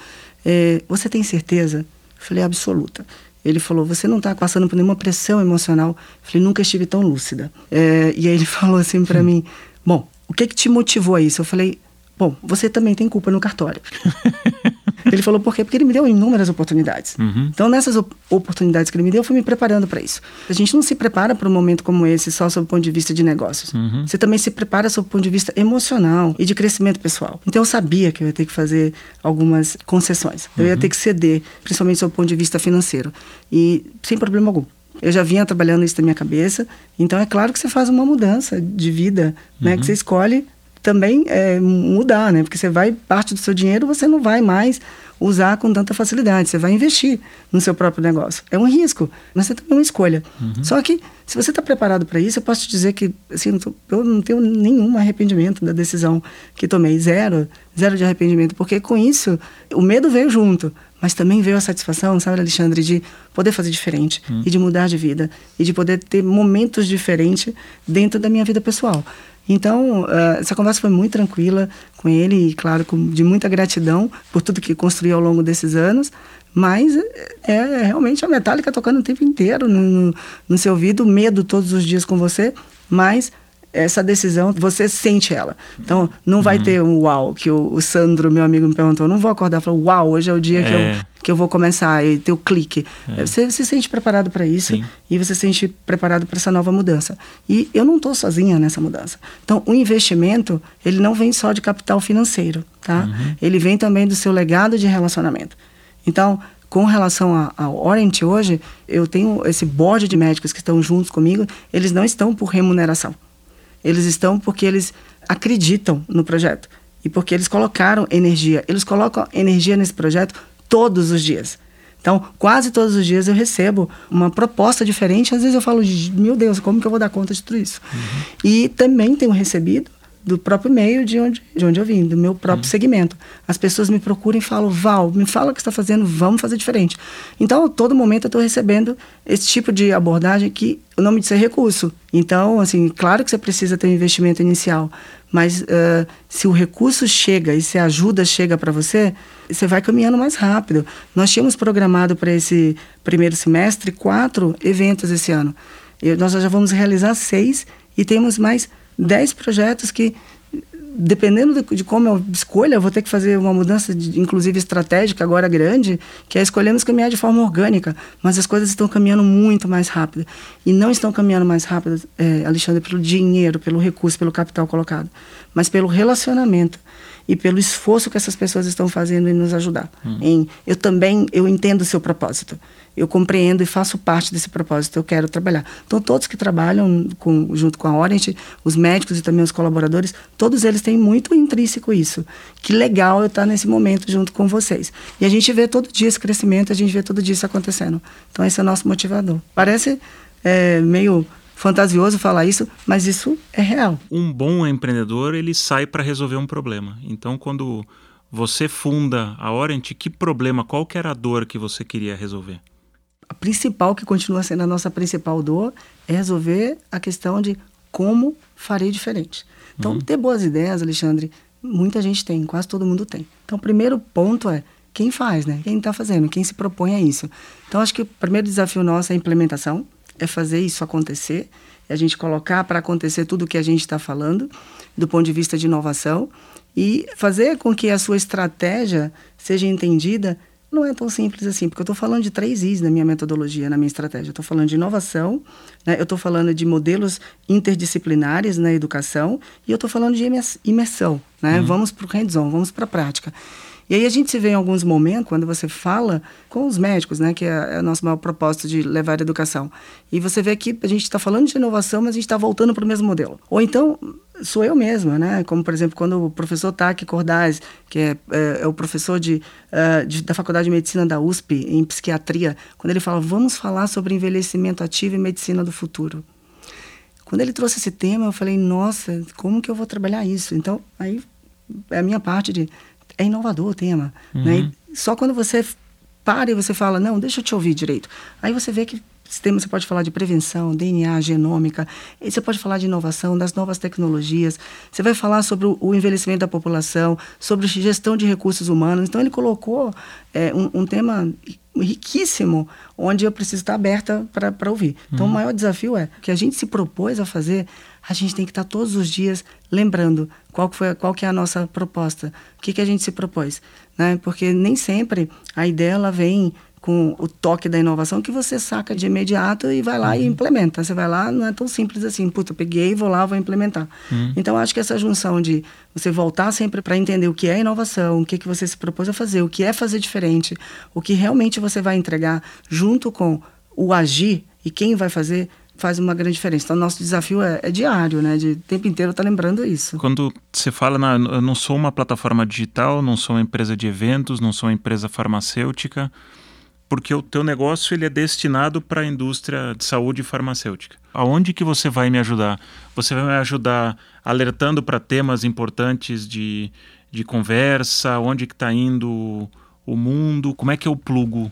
é, você tem certeza? Eu falei, absoluta. Ele falou, você não está passando por nenhuma pressão emocional? Eu falei, nunca estive tão lúcida. É, e aí ele falou assim para mim, bom, o que que te motivou a isso? Eu falei, bom, você também tem culpa no cartório. Ele falou por quê? Porque ele me deu inúmeras oportunidades. Uhum. Então, nessas op oportunidades que ele me deu, eu fui me preparando para isso. A gente não se prepara para um momento como esse só sob o ponto de vista de negócios. Uhum. Você também se prepara sob o ponto de vista emocional e de crescimento pessoal. Então, eu sabia que eu ia ter que fazer algumas concessões. Eu ia uhum. ter que ceder, principalmente sob o ponto de vista financeiro. E sem problema algum. Eu já vinha trabalhando isso na minha cabeça. Então, é claro que você faz uma mudança de vida, né? Que uhum. você escolhe também é, mudar, né? Porque você vai, parte do seu dinheiro você não vai mais usar com tanta facilidade. Você vai investir no seu próprio negócio. É um risco, mas você tem uma escolha. Uhum. Só que, se você está preparado para isso, eu posso te dizer que assim, não tô, eu não tenho nenhum arrependimento da decisão que tomei. Zero, zero de arrependimento. Porque com isso, o medo veio junto. Mas também veio a satisfação, sabe, Alexandre, de poder fazer diferente uhum. e de mudar de vida e de poder ter momentos diferentes dentro da minha vida pessoal. Então, uh, essa conversa foi muito tranquila com ele e, claro, com, de muita gratidão por tudo que construiu ao longo desses anos. Mas é, é realmente a Metallica tocando o tempo inteiro no, no, no seu ouvido, medo todos os dias com você, mas essa decisão, você sente ela. Então, não vai uhum. ter um uau, que o, o, Sandro, meu amigo, me perguntou. Não vou acordar e falar, uau, hoje é o dia é. que, eu, é. que eu vou começar e ter o clique. É. Você se sente preparado para isso Sim. e você se sente preparado para essa nova mudança. E eu não estou sozinha nessa mudança. Então, o investimento, ele não vem só de capital financeiro, tá? Uhum. Ele vem também do seu legado de relacionamento. Então, com relação ao Orient hoje, eu tenho esse board de médicos que estão juntos comigo, eles não estão por remuneração. Eles estão porque eles acreditam no projeto e porque eles colocaram energia. Eles colocam energia nesse projeto todos os dias. Então, quase todos os dias eu recebo uma proposta diferente. Às vezes eu falo, meu Deus, como que eu vou dar conta de tudo isso? Uhum. E também tenho recebido do próprio meio de onde, de onde eu vim, do meu próprio uhum. segmento. As pessoas me procuram e falam, Val, me fala o que está fazendo, vamos fazer diferente. Então, a todo momento eu estou recebendo esse tipo de abordagem que o nome disso é recurso. Então, assim, claro que você precisa ter um investimento inicial, mas uh, se o recurso chega e se a ajuda chega para você, você vai caminhando mais rápido. Nós tínhamos programado para esse primeiro semestre quatro eventos esse ano. E nós já vamos realizar seis e temos mais 10 projetos que, dependendo de, de, como eu escolha, eu vou ter que fazer uma mudança, de, inclusive estratégica, agora grande, que é escolhemos caminhar de forma orgânica. Mas as coisas estão caminhando muito mais rápido. E não estão caminhando mais rápido, é, Alexandre, pelo dinheiro, pelo recurso, pelo capital colocado, mas pelo relacionamento e pelo esforço que essas pessoas estão fazendo em nos ajudar. Hum. Em, eu também eu entendo o seu propósito eu compreendo e faço parte desse propósito, eu quero trabalhar. Então, todos que trabalham com, junto com a Orient, os médicos e também os colaboradores, todos eles têm muito intrínseco isso. Que legal eu estar nesse momento junto com vocês. E a gente vê todo dia esse crescimento, a gente vê todo dia isso acontecendo. Então, esse é o nosso motivador. Parece é, meio fantasioso falar isso, mas isso é real. Um bom empreendedor, ele sai para resolver um problema. Então, quando você funda a Orient, que problema, qual era a dor que você queria resolver? A principal, que continua sendo a nossa principal dor, é resolver a questão de como farei diferente. Então, uhum. ter boas ideias, Alexandre, muita gente tem, quase todo mundo tem. Então, o primeiro ponto é quem faz, né? Quem está fazendo, quem se propõe a isso. Então, acho que o primeiro desafio nosso é a implementação, é fazer isso acontecer, é a gente colocar para acontecer tudo o que a gente está falando, do ponto de vista de inovação, e fazer com que a sua estratégia seja entendida não é tão simples assim, porque eu estou falando de três Is na minha metodologia, na minha estratégia. Eu estou falando de inovação, né? eu estou falando de modelos interdisciplinares na educação e eu estou falando de imersão. Né? Uhum. Vamos para o hands-on, vamos para a prática. E aí a gente se vê em alguns momentos, quando você fala com os médicos, né, que é, é o nosso maior propósito de levar a educação, e você vê que a gente está falando de inovação, mas a gente está voltando para o mesmo modelo. Ou então, sou eu mesma, né? Como, por exemplo, quando o professor Taki Cordaz, que é, é, é o professor de, uh, de, da Faculdade de Medicina da USP, em psiquiatria, quando ele fala, vamos falar sobre envelhecimento ativo e medicina do futuro. Quando ele trouxe esse tema, eu falei, nossa, como que eu vou trabalhar isso? Então, aí é a minha parte de é inovador o tema. Né? Uhum. Né? só quando você para e você fala, não, deixa eu te ouvir direito. Aí você vê que sistema você pode falar de prevenção, DNA, genômica, você pode falar de inovação, das novas tecnologias, você vai falar sobre o envelhecimento da população, sobre gestão de recursos humanos. Então ele colocou é, um, um, tema riquíssimo, onde eu preciso estar aberta para ouvir. Então uhum. o maior desafio é que a gente se propôs a fazer a gente tem que estar todos os dias lembrando qual que, foi, qual que é a nossa proposta, o que, que a gente se propôs. Né? Porque nem sempre a ideia ela vem com o toque da inovação que você saca de imediato e vai lá uhum. e implementa. Você vai lá, não é tão simples assim, puta, peguei, vou lá, vou implementar. Uhum. Então, acho que essa junção de você voltar sempre para entender o que é inovação, o que, que você se propôs a fazer, o que é fazer diferente, o que realmente você vai entregar junto com o agir e quem vai fazer, faz uma grande diferença. Então, nosso desafio é, é diário, né? De tempo inteiro estar tá lembrando isso. Quando você fala, na, eu não sou uma plataforma digital, não sou uma empresa de eventos, não sou uma empresa farmacêutica, porque o teu negócio ele é destinado para a indústria de saúde farmacêutica. Aonde que você vai me ajudar? Você vai me ajudar alertando para temas importantes de, de conversa, onde que está indo o mundo, como é que eu plugo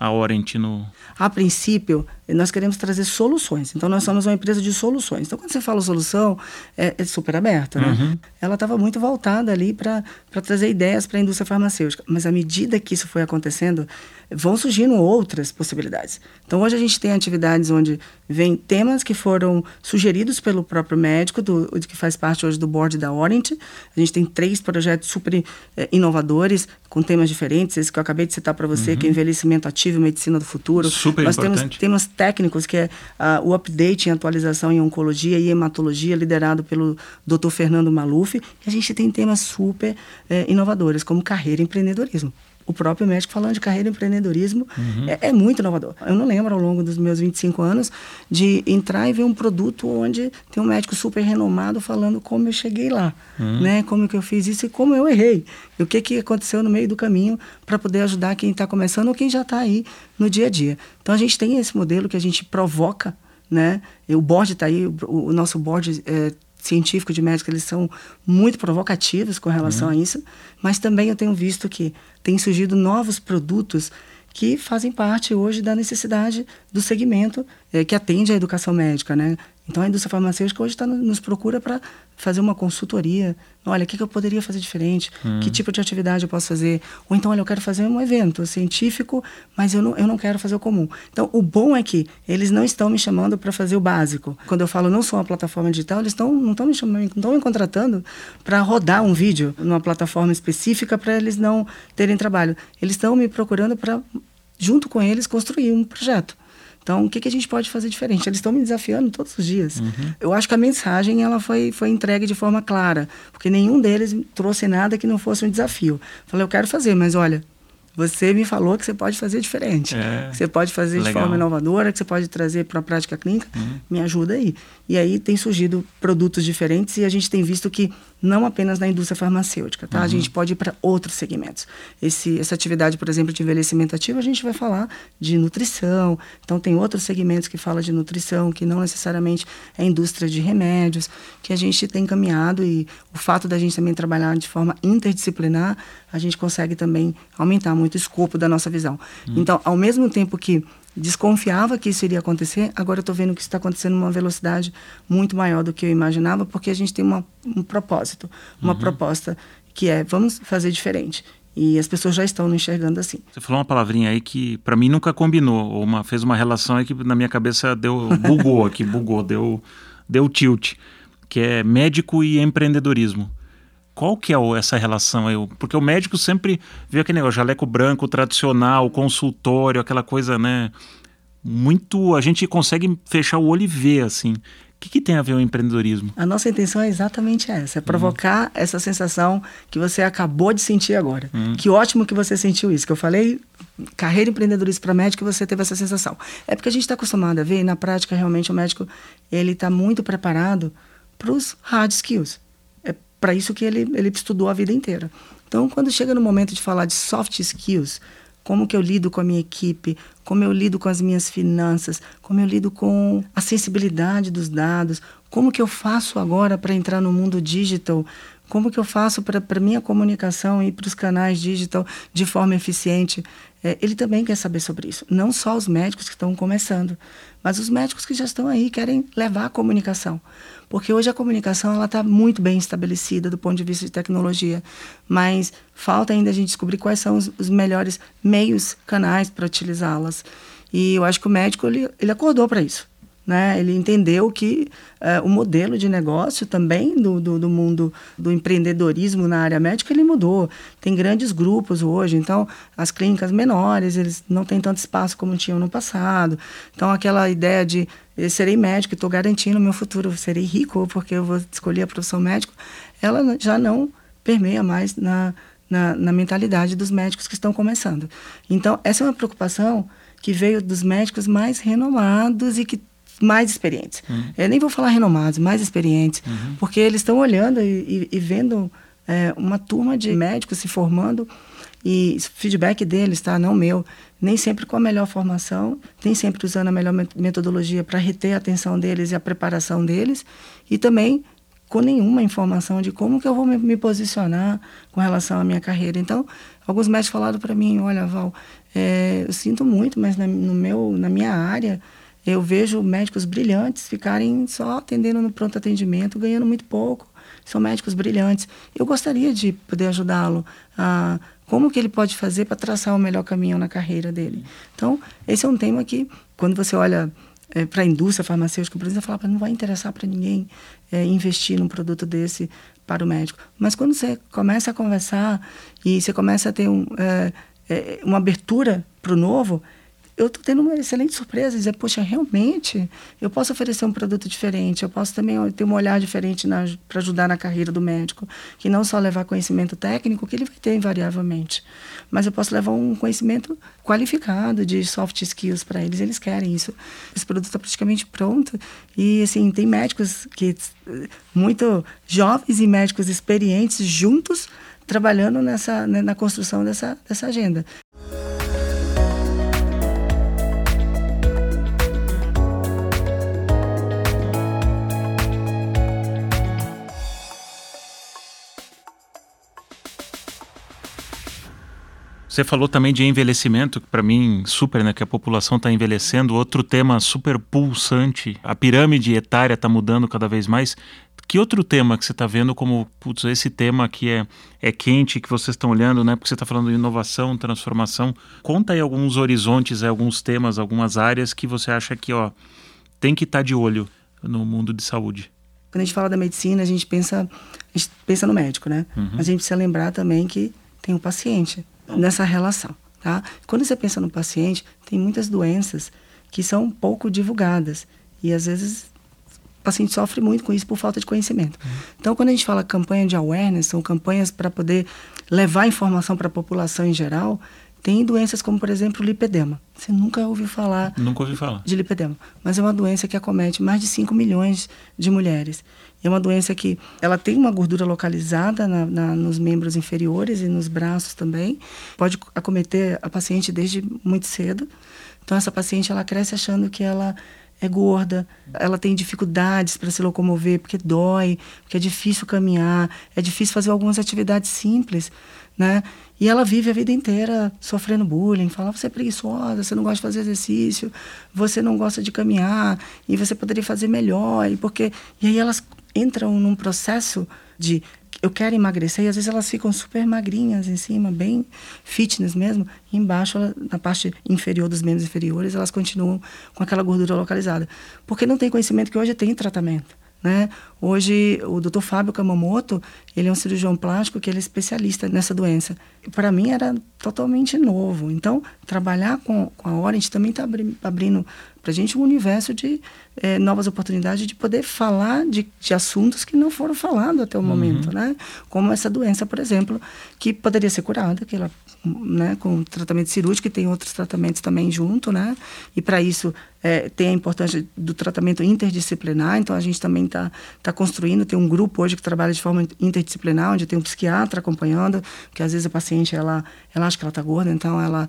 a Orient no... A princípio, nós queremos trazer soluções. Então, nós somos uma empresa de soluções. Então, quando você fala solução, é, é super aberta. Né? Uhum. Ela estava muito voltada ali para trazer ideias para a indústria farmacêutica. Mas, à medida que isso foi acontecendo, vão surgindo outras possibilidades. Então, hoje a gente tem atividades onde vem temas que foram sugeridos pelo próprio médico, do, que faz parte hoje do board da Orient. A gente tem três projetos super é, inovadores, com temas diferentes. Esse que eu acabei de citar para você, uhum. que é envelhecimento ativo e medicina do futuro. Super Nós importante. temos temas técnicos, que é uh, o update em atualização em oncologia e hematologia, liderado pelo Dr. Fernando Maluf. E a gente tem temas super é, inovadores, como carreira e empreendedorismo o próprio médico falando de carreira e empreendedorismo uhum. é, é, muito inovador. Eu não lembro ao longo dos meus 25 anos de entrar e ver um produto onde tem um médico super renomado falando como eu cheguei lá, uhum. né? Como que eu fiz isso e como eu errei. E o que, que aconteceu no meio do caminho para poder ajudar quem está começando ou quem já está aí no dia a dia. Então a gente tem esse modelo que a gente provoca, né? E o board está aí, o, o, nosso board é, científico de médicos, eles são muito provocativos com relação uhum. a isso, mas também eu tenho visto que tem surgido novos produtos que fazem parte hoje da necessidade do segmento é, que atende à educação médica, né? Então a indústria farmacêutica hoje tá, nos procura para fazer uma consultoria. Olha, o que, que eu poderia fazer diferente? Hum. Que tipo de atividade eu posso fazer? Ou então, olha, eu quero fazer um evento científico, mas eu não, eu não quero fazer o comum. Então, o bom é que eles não estão me chamando para fazer o básico. Quando eu falo não sou uma plataforma digital, eles tão, não estão me chamando, não estão me contratando para rodar um vídeo numa plataforma específica para eles não terem trabalho. Eles estão me procurando para, junto com eles, construir um projeto. Então, o que, que a gente pode fazer diferente? Eles estão me desafiando todos os dias. Uhum. Eu acho que a mensagem ela foi, foi entregue de forma clara, porque nenhum deles trouxe nada que não fosse um desafio. Falei, eu quero fazer, mas olha, você me falou que você pode fazer diferente. É, você pode fazer legal. de forma inovadora, que você pode trazer para a prática clínica. Uhum. Me ajuda aí. E aí tem surgido produtos diferentes e a gente tem visto que não apenas na indústria farmacêutica, tá? Uhum. A gente pode ir para outros segmentos. Esse, essa atividade, por exemplo, de envelhecimento ativo, a gente vai falar de nutrição. Então tem outros segmentos que falam de nutrição, que não necessariamente é indústria de remédios, que a gente tem caminhado e o fato da gente também trabalhar de forma interdisciplinar, a gente consegue também aumentar muito o escopo da nossa visão. Uhum. Então, ao mesmo tempo que desconfiava que isso iria acontecer, agora eu estou vendo que isso está acontecendo numa velocidade muito maior do que eu imaginava, porque a gente tem uma, um propósito, uma uhum. proposta que é vamos fazer diferente. E as pessoas já estão enxergando assim. Você falou uma palavrinha aí que para mim nunca combinou, ou uma, fez uma relação aí que na minha cabeça deu bugou aqui, bugou, deu deu tilt, que é médico e empreendedorismo. Qual que é essa relação aí? Porque o médico sempre vê aquele negócio, jaleco branco tradicional, consultório, aquela coisa, né? Muito. A gente consegue fechar o olho e ver, assim. O que, que, tem a ver o empreendedorismo? A nossa intenção é exatamente essa: é provocar uhum. essa sensação que você acabou de sentir agora. Uhum. Que ótimo que você sentiu isso. Que eu falei, carreira empreendedorismo para médico, você teve essa sensação. É porque a gente está acostumado a ver, e na prática, realmente, o médico ele está muito preparado para os hard skills para isso que ele, ele estudou a vida inteira. Então, quando chega no momento de falar de soft skills, como que eu lido com a minha equipe, como eu lido com as minhas finanças, como eu lido com a sensibilidade dos dados, como que eu faço agora para entrar no mundo digital, como que eu faço para a minha comunicação e para os canais digital de forma eficiente. É, ele também quer saber sobre isso. Não só os médicos que estão começando, mas os médicos que já estão aí querem levar a comunicação. Porque hoje a comunicação ela está muito bem estabelecida do ponto de vista de tecnologia, mas falta ainda a gente descobrir quais são os, os melhores meios, canais para utilizá-las. E eu acho que o médico ele, ele acordou para isso. Né? Ele entendeu que uh, o modelo de negócio também do, do, do, mundo do empreendedorismo na área médica ele mudou. Tem grandes grupos hoje, então as clínicas menores eles não têm tanto espaço como tinham no passado. Então aquela ideia de eu serei médico, estou garantindo meu futuro, serei rico porque eu vou escolher a profissão médico, ela já não permeia mais na, na, na mentalidade dos médicos que estão começando. Então essa é uma preocupação que veio dos médicos mais renomados e que mais experientes. Uhum. Eu nem vou falar renomados, mais experientes, uhum. porque eles estão olhando e, e, e vendo é, uma turma de médicos se formando e feedback deles, tá? Não meu. Nem sempre com a melhor formação, nem sempre usando a melhor metodologia para reter a atenção deles e a preparação deles, e também com nenhuma informação de como que eu vou me, me posicionar com relação à minha carreira. Então, alguns médicos falaram para mim, olha, Val, é, eu sinto muito, mas na, no meu, na minha área, eu vejo médicos brilhantes ficarem só atendendo no pronto atendimento, ganhando muito pouco. São médicos brilhantes. Eu gostaria de poder ajudá-lo a como que ele pode fazer para traçar o melhor caminho na carreira dele. Então, esse é um tema que, quando você olha é, para a indústria farmacêutica, por exemplo, fala, não vai interessar para ninguém é, investir num produto desse para o médico. Mas quando você começa a conversar e você começa a ter um, é uma abertura para o novo, eu estou tendo uma excelente surpresa, dizer, poxa, realmente eu posso oferecer um produto diferente, eu posso também ter um olhar diferente para ajudar na carreira do médico, que não só levar conhecimento técnico, que ele vai ter invariavelmente, mas eu posso levar um conhecimento qualificado de soft skills para eles, eles querem isso. Esse produto está praticamente pronto e, assim, tem médicos que muito jovens e médicos experientes juntos trabalhando nessa né, na construção dessa, dessa agenda. Você falou também de envelhecimento, que para mim super, né? Que a população está envelhecendo. Outro tema super pulsante, a pirâmide etária está mudando cada vez mais. Que outro tema que você está vendo como, putz, esse tema que é, é quente, que vocês estão olhando, né? Porque você está falando de inovação, transformação. Conta aí alguns horizontes, alguns temas, algumas áreas que você acha que, ó, tem que estar tá de olho no mundo de saúde. Quando a gente fala da medicina, a gente pensa, a gente pensa no médico, né? Uhum. Mas a gente precisa lembrar também que tem o paciente nessa relação. Tá? Quando você pensa no paciente, tem muitas doenças que são pouco divulgadas e às vezes o paciente sofre muito com isso por falta de conhecimento. Uhum. Então, quando a gente fala campanha de awareness, são campanhas para poder levar informação para a população em geral, tem doenças como, por exemplo, o lipedema. Você nunca ouviu falar, nunca ouvi falar de lipedema, mas é uma doença que acomete mais de 5 milhões de mulheres. É uma doença que ela tem uma gordura localizada na, na, nos membros inferiores e nos braços também. Pode acometer a paciente desde muito cedo. Então essa paciente ela cresce achando que ela é gorda, ela tem dificuldades para se locomover porque dói, porque é difícil caminhar, é difícil fazer algumas atividades simples, né? E ela vive a vida inteira sofrendo bullying, fala você é preguiçosa, você não gosta de fazer exercício, você não gosta de caminhar e você poderia fazer melhor, e porque e aí elas entram num processo de eu quero emagrecer e às vezes elas ficam super magrinhas em cima, bem fitness mesmo, e embaixo, na parte inferior dos membros inferiores, elas continuam com aquela gordura localizada. Porque não tem conhecimento que hoje tem tratamento. Né? Hoje, o Dr. Fábio Kamamoto, ele é um cirurgião plástico que ele é especialista nessa doença. Para mim era totalmente novo. Então, trabalhar com, com a Orange também está abrindo para a gente um universo de é, novas oportunidades de poder falar de, de, assuntos que não foram falados até o uhum. momento, né? Como essa doença, por exemplo, que poderia ser curada, que ela, né, com tratamento cirúrgico, e tem outros tratamentos também junto, né? E para isso é, tem a importância do tratamento interdisciplinar, então a gente também está tá construindo, tem um grupo hoje que trabalha de forma interdisciplinar, onde tem um psiquiatra acompanhando, porque às vezes a paciente, ela, ela acha que ela está gorda, então ela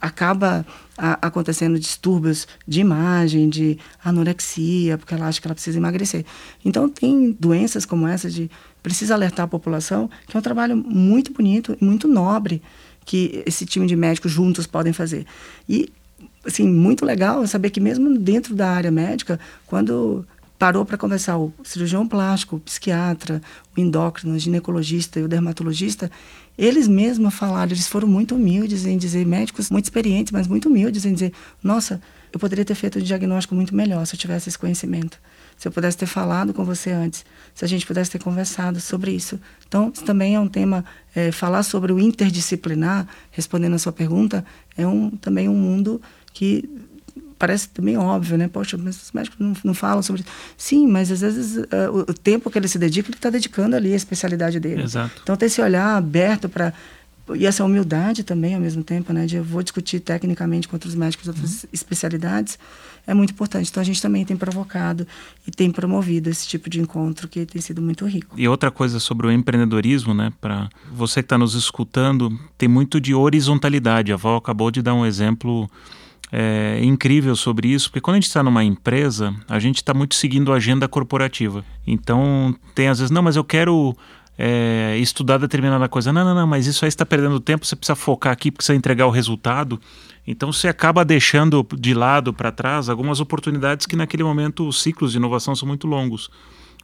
acaba a, acontecendo distúrbios de imagem, de anorexia, porque ela acha que ela precisa emagrecer. Então tem doenças como essa de precisa alertar a população, que é um trabalho muito bonito e muito nobre que esse time de médicos juntos podem fazer. E assim, muito legal saber que mesmo dentro da área médica, quando parou para conversar o cirurgião plástico, o psiquiatra, o endócrino, o ginecologista e o dermatologista, eles mesmos falaram, eles foram muito humildes em dizer, médicos muito experientes, mas muito humildes em dizer, nossa, eu poderia ter feito um diagnóstico muito melhor se eu tivesse esse conhecimento. Se eu pudesse ter falado com você antes, se a gente pudesse ter conversado sobre isso. Então, isso também é um tema, é, falar sobre o interdisciplinar, respondendo a sua pergunta, é um, também um mundo que parece também óbvio, né? Poxa, mas os médicos não, não falam sobre isso. Sim, mas às vezes uh, o tempo que ele se dedica, ele está dedicando ali a especialidade dele. Exato. Então, ter esse olhar aberto para e essa humildade também ao mesmo tempo, né, de eu vou discutir tecnicamente com outros médicos de outras uhum. especialidades, é muito importante. Então a gente também tem provocado e tem promovido esse tipo de encontro que tem sido muito rico. E outra coisa sobre o empreendedorismo, né, para você que está nos escutando, tem muito de horizontalidade. A Val acabou de dar um exemplo é, incrível sobre isso, porque quando a gente está numa empresa, a gente está muito seguindo a agenda corporativa. Então tem às vezes, não, mas eu quero é, estudar determinada coisa. Não, não, não, mas isso aí está perdendo tempo, você precisa focar aqui, precisa entregar o resultado. Então você acaba deixando de lado para trás algumas oportunidades que naquele momento os ciclos de inovação são muito longos.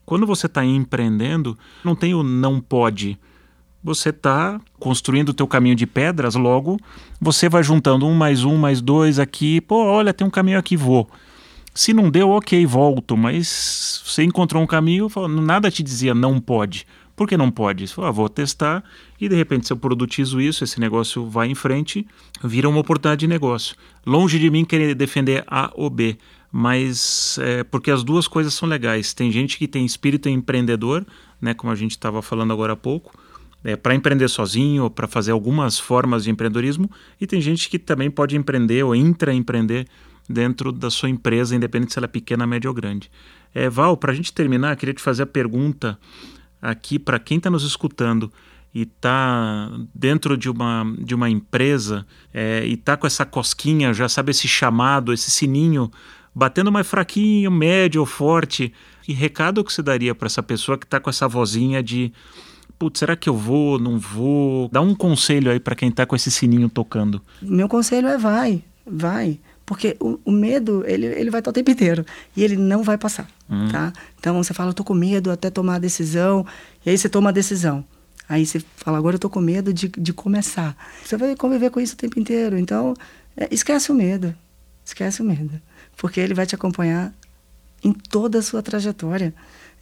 Quando você está empreendendo, não tem o não pode. Você está construindo o teu caminho de pedras, logo você vai juntando um mais um, mais dois aqui. Pô, olha, tem um caminho aqui, vou. Se não deu, ok, volto. Mas você encontrou um caminho, nada te dizia não pode. Por que não pode? Você fala, ah, vou testar e de repente se eu produtizo isso, esse negócio vai em frente, vira uma oportunidade de negócio. Longe de mim querer defender A ou B, mas é, porque as duas coisas são legais. Tem gente que tem espírito empreendedor, né, como a gente estava falando agora há pouco, é, para empreender sozinho para fazer algumas formas de empreendedorismo, e tem gente que também pode empreender ou intraempreender dentro da sua empresa, independente se ela é pequena, média ou grande. É, Val, para a gente terminar, queria te fazer a pergunta aqui para quem está nos escutando e está dentro de uma, de uma empresa é, e está com essa cosquinha, já sabe esse chamado, esse sininho batendo mais fraquinho, médio ou forte, que recado que você daria para essa pessoa que está com essa vozinha de putz, será que eu vou, não vou? Dá um conselho aí para quem está com esse sininho tocando. Meu conselho é vai, vai. Porque o, o, medo, ele, ele vai estar o tempo inteiro. E ele não vai passar, hum. tá? Então, você fala, eu tô com medo até tomar a decisão. E aí você toma a decisão. Aí você fala, agora eu tô com medo de, de começar. Você vai conviver com isso o tempo inteiro. Então, é, esquece o medo. Esquece o medo. Porque ele vai te acompanhar em toda a sua trajetória.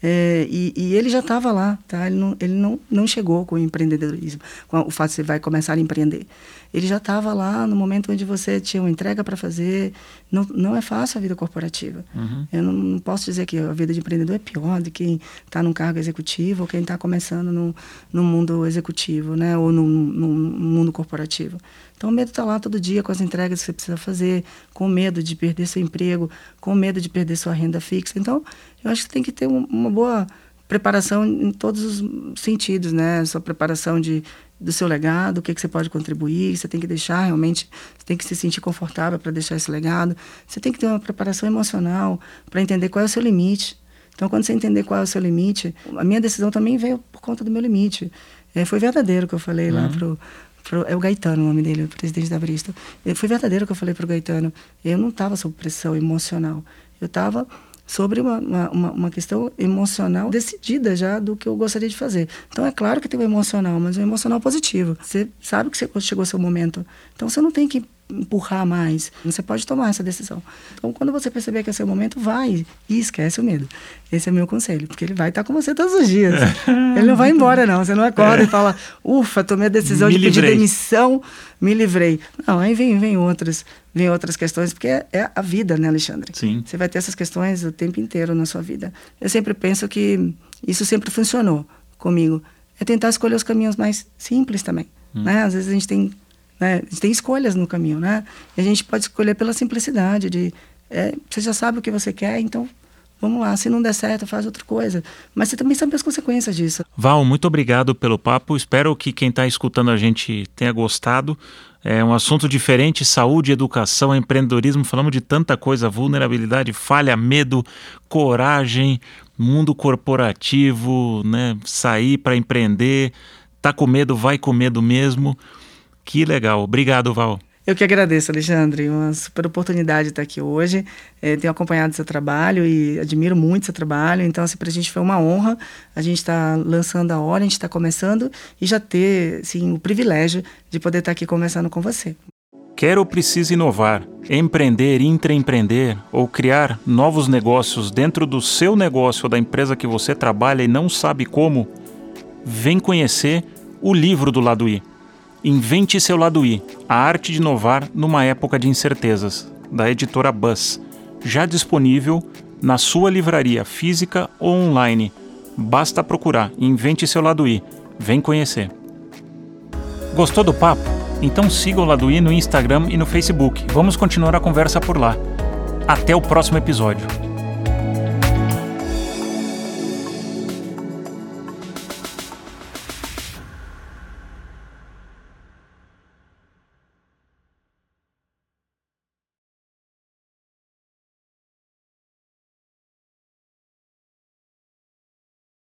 É, e, e, ele já estava lá, tá? Ele, não, ele não, não chegou com o empreendedorismo, com o fato de você vai começar a empreender. Ele já estava lá no momento onde você tinha uma entrega para fazer. Não, não é fácil a vida corporativa. Uhum. Eu não, não, posso dizer que a vida de empreendedor é pior do que quem está num cargo executivo ou quem está começando no, no mundo executivo, né? Ou no, no, no mundo corporativo. Então, o medo está lá todo dia com as entregas que você precisa fazer, com medo de perder seu emprego, com medo de perder sua renda fixa. Então, eu acho que tem que ter uma boa preparação em todos os sentidos, né? Sua preparação de, do seu legado, o que, que você pode contribuir, você tem que deixar realmente, você tem que se sentir confortável para deixar esse legado, você tem que ter uma preparação emocional para entender qual é o seu limite. Então, quando você entender qual é o seu limite, a minha decisão também veio por conta do meu limite. É, foi verdadeiro que eu falei uhum. lá pro, pro, é o Gaetano o nome dele, o presidente da Bristol. Foi verdadeiro que eu falei pro Gaetano. Eu não estava sob pressão emocional. Eu estava sobre uma, uma, uma, questão emocional decidida já do que eu gostaria de fazer. Então é claro que tem o emocional, mas o emocional positivo. Você sabe que você chegou o seu momento. Então você não tem que empurrar mais. Você pode tomar essa decisão. Então, quando você perceber que é seu momento, vai e esquece o medo. Esse é o meu conselho, porque ele vai estar com você todos os dias. ele não vai embora, não. Você não acorda é. e fala, ufa, tomei a decisão me de livrei. pedir demissão, me livrei. Não, aí vem, vem outras, vem outras questões, porque é, é a vida, né, Alexandre? Sim. Você vai ter essas questões o tempo inteiro na sua vida. Eu sempre penso que isso sempre funcionou comigo. É tentar escolher os caminhos mais simples também. Hum. Né? Às vezes a gente tem né? A gente tem escolhas no caminho, né? E a gente pode escolher pela simplicidade de é, você já sabe o que você quer, então vamos lá. Se não der certo, faz outra coisa. Mas você também sabe as consequências disso. Val, muito obrigado pelo papo. Espero que quem está escutando a gente tenha gostado. É um assunto diferente: saúde, educação, empreendedorismo. Falamos de tanta coisa: vulnerabilidade, falha, medo, coragem, mundo corporativo, né? Sair para empreender. Tá com medo, vai com medo mesmo. Que legal. Obrigado, Val. Eu que agradeço, Alexandre. Uma super oportunidade estar aqui hoje. É, tenho acompanhado seu trabalho e admiro muito seu trabalho. Então, assim, para a gente foi uma honra. A gente está lançando a hora, a gente está começando e já ter assim, o privilégio de poder estar aqui conversando com você. Quer ou precisa inovar, empreender, intraempreender ou criar novos negócios dentro do seu negócio ou da empresa que você trabalha e não sabe como? Vem conhecer o livro do Lado I. Invente seu lado I, a arte de inovar numa época de incertezas, da editora Buzz, já disponível na sua livraria física ou online. Basta procurar Invente seu lado I. Vem conhecer. Gostou do papo? Então siga o Laduí no Instagram e no Facebook. Vamos continuar a conversa por lá. Até o próximo episódio.